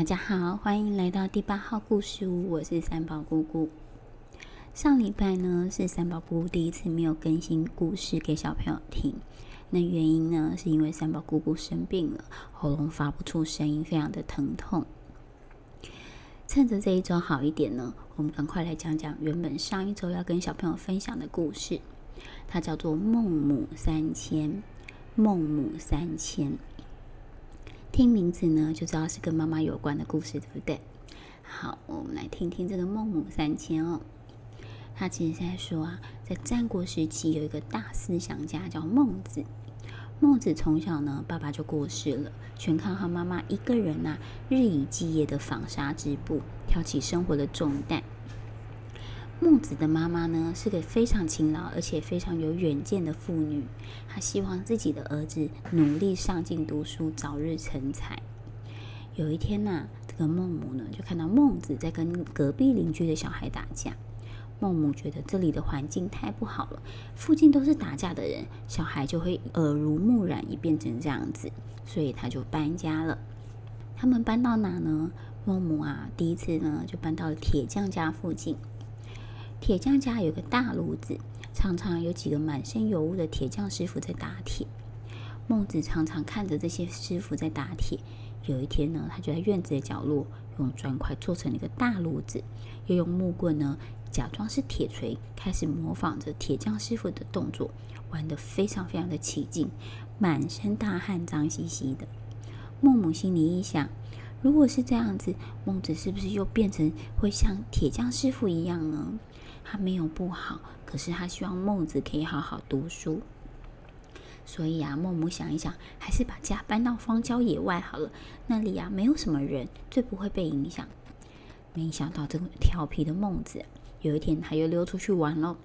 大家好，欢迎来到第八号故事屋，我是三宝姑姑。上礼拜呢，是三宝姑姑第一次没有更新故事给小朋友听。那原因呢，是因为三宝姑姑生病了，喉咙发不出声音，非常的疼痛。趁着这一周好一点呢，我们赶快来讲讲原本上一周要跟小朋友分享的故事，它叫做《孟母三迁》。孟母三迁。听名字呢，就知道是跟妈妈有关的故事，对不对？好，我们来听听这个孟母三迁哦。他其实在说啊，在战国时期有一个大思想家叫孟子。孟子从小呢，爸爸就过世了，全靠他妈妈一个人呐、啊，日以继夜的纺纱织布，挑起生活的重担。孟子的妈妈呢，是个非常勤劳而且非常有远见的妇女。她希望自己的儿子努力上进读书，早日成才。有一天呐、啊，这个孟母呢，就看到孟子在跟隔壁邻居的小孩打架。孟母觉得这里的环境太不好了，附近都是打架的人，小孩就会耳濡目染，也变成这样子，所以她就搬家了。他们搬到哪呢？孟母啊，第一次呢，就搬到了铁匠家附近。铁匠家有个大炉子，常常有几个满身油污的铁匠师傅在打铁。孟子常常看着这些师傅在打铁。有一天呢，他就在院子的角落用砖块做成了一个大炉子，又用木棍呢假装是铁锤，开始模仿着铁匠师傅的动作，玩得非常非常的起劲，满身大汗，脏兮兮的。孟母心里一想，如果是这样子，孟子是不是又变成会像铁匠师傅一样呢？他没有不好，可是他希望孟子可以好好读书。所以啊，孟母想一想，还是把家搬到荒郊野外好了。那里啊，没有什么人，最不会被影响。没想到这个调皮的孟子，有一天他又溜出去玩了。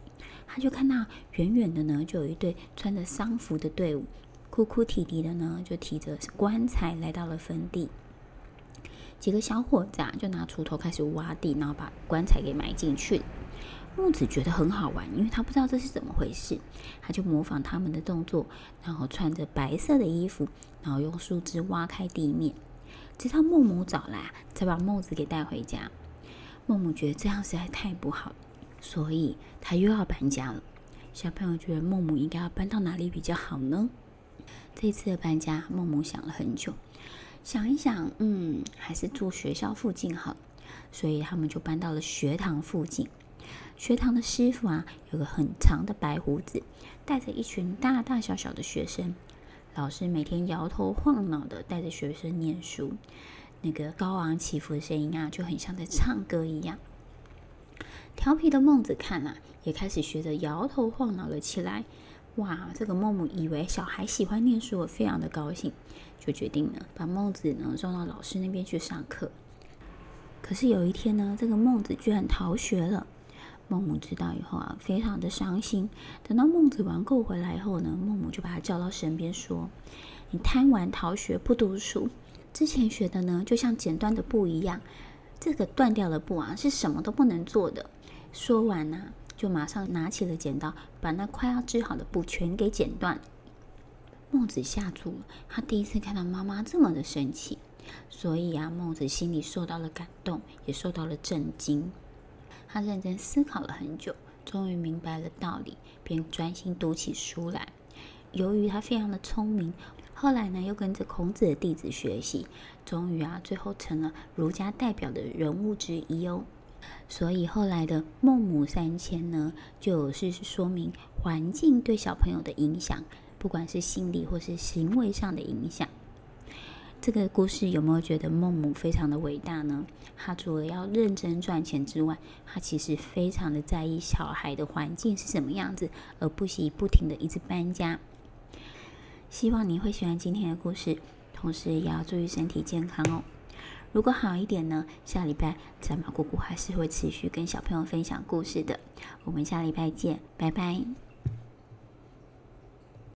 他就看到远远的呢，就有一队穿着丧服的队伍，哭哭啼啼的呢，就提着棺材来到了坟地。几个小伙子啊，就拿锄头开始挖地，然后把棺材给埋进去。孟子觉得很好玩，因为他不知道这是怎么回事，他就模仿他们的动作，然后穿着白色的衣服，然后用树枝挖开地面，直到孟母找来，才把孟子给带回家。孟母觉得这样实在太不好，所以他又要搬家了。小朋友觉得孟母应该要搬到哪里比较好呢？这次的搬家，孟母想了很久，想一想，嗯，还是住学校附近好，所以他们就搬到了学堂附近。学堂的师傅啊，有个很长的白胡子，带着一群大大小小的学生。老师每天摇头晃脑的带着学生念书，那个高昂起伏的声音啊，就很像在唱歌一样。调皮的孟子看啊，也开始学着摇头晃脑了起来。哇，这个孟母以为小孩喜欢念书，非常的高兴，就决定了把孟子呢送到老师那边去上课。可是有一天呢，这个孟子居然逃学了。孟母知道以后啊，非常的伤心。等到孟子玩够回来以后呢，孟母就把他叫到身边说：“你贪玩逃学不读书，之前学的呢，就像剪断的布一样。这个断掉的布啊，是什么都不能做的。”说完呢、就马上拿起了剪刀，把那快要织好的布全给剪断。孟子吓住了，他第一次看到妈妈这么的生气，所以啊，孟子心里受到了感动，也受到了震惊。他认真思考了很久，终于明白了道理，便专心读起书来。由于他非常的聪明，后来呢，又跟着孔子的弟子学习，终于啊，最后成了儒家代表的人物之一哦。所以后来的孟母三迁呢，就是说明环境对小朋友的影响，不管是心理或是行为上的影响。这个故事有没有觉得孟母非常的伟大呢？她除了要认真赚钱之外，她其实非常的在意小孩的环境是什么样子，而不惜不停的一直搬家。希望你会喜欢今天的故事，同时也要注意身体健康哦。如果好一点呢，下礼拜三宝姑姑还是会持续跟小朋友分享故事的。我们下礼拜见，拜拜。